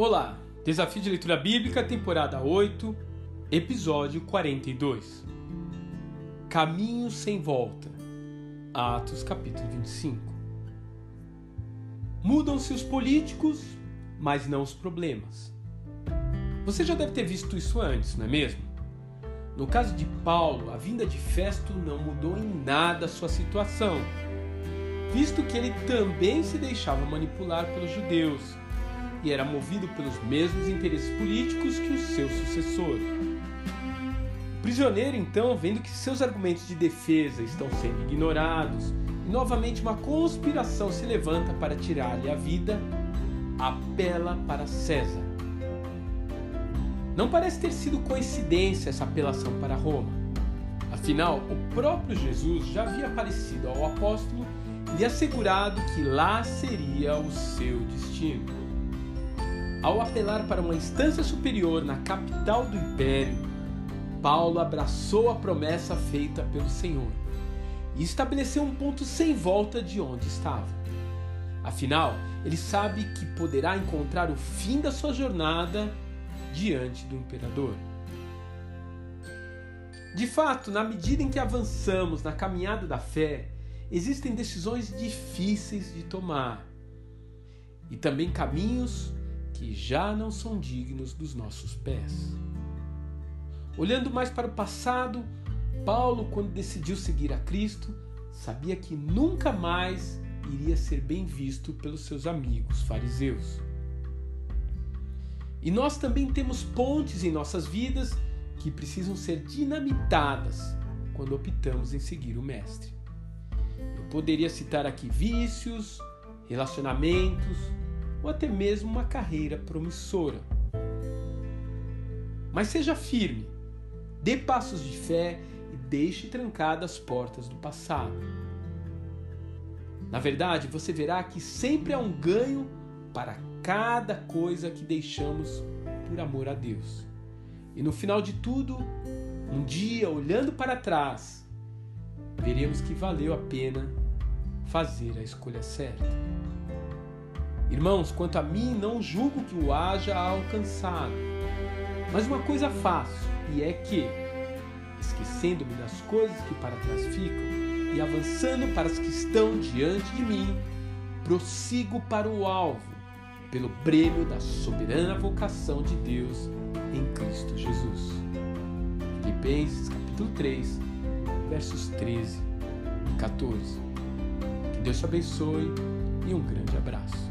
Olá, Desafio de Leitura Bíblica, temporada 8, episódio 42. Caminho sem volta. Atos, capítulo 25. Mudam-se os políticos, mas não os problemas. Você já deve ter visto isso antes, não é mesmo? No caso de Paulo, a vinda de Festo não mudou em nada sua situação, visto que ele também se deixava manipular pelos judeus era movido pelos mesmos interesses políticos que o seu sucessor. O prisioneiro, então, vendo que seus argumentos de defesa estão sendo ignorados e novamente uma conspiração se levanta para tirar-lhe a vida, apela para César. Não parece ter sido coincidência essa apelação para Roma. Afinal, o próprio Jesus já havia aparecido ao apóstolo e lhe assegurado que lá seria o seu destino. Ao apelar para uma instância superior na capital do império, Paulo abraçou a promessa feita pelo Senhor e estabeleceu um ponto sem volta de onde estava. Afinal, ele sabe que poderá encontrar o fim da sua jornada diante do imperador. De fato, na medida em que avançamos na caminhada da fé, existem decisões difíceis de tomar e também caminhos que já não são dignos dos nossos pés. Olhando mais para o passado, Paulo, quando decidiu seguir a Cristo, sabia que nunca mais iria ser bem visto pelos seus amigos fariseus. E nós também temos pontes em nossas vidas que precisam ser dinamitadas quando optamos em seguir o Mestre. Eu poderia citar aqui vícios, relacionamentos, ou até mesmo uma carreira promissora. Mas seja firme, dê passos de fé e deixe trancadas as portas do passado. Na verdade, você verá que sempre há um ganho para cada coisa que deixamos por amor a Deus. E no final de tudo, um dia, olhando para trás, veremos que valeu a pena fazer a escolha certa. Irmãos, quanto a mim, não julgo que o haja alcançado. Mas uma coisa faço, e é que, esquecendo-me das coisas que para trás ficam e avançando para as que estão diante de mim, prossigo para o alvo, pelo prêmio da soberana vocação de Deus em Cristo Jesus. Filipenses capítulo 3, versos 13 e 14. Que Deus te abençoe e um grande abraço.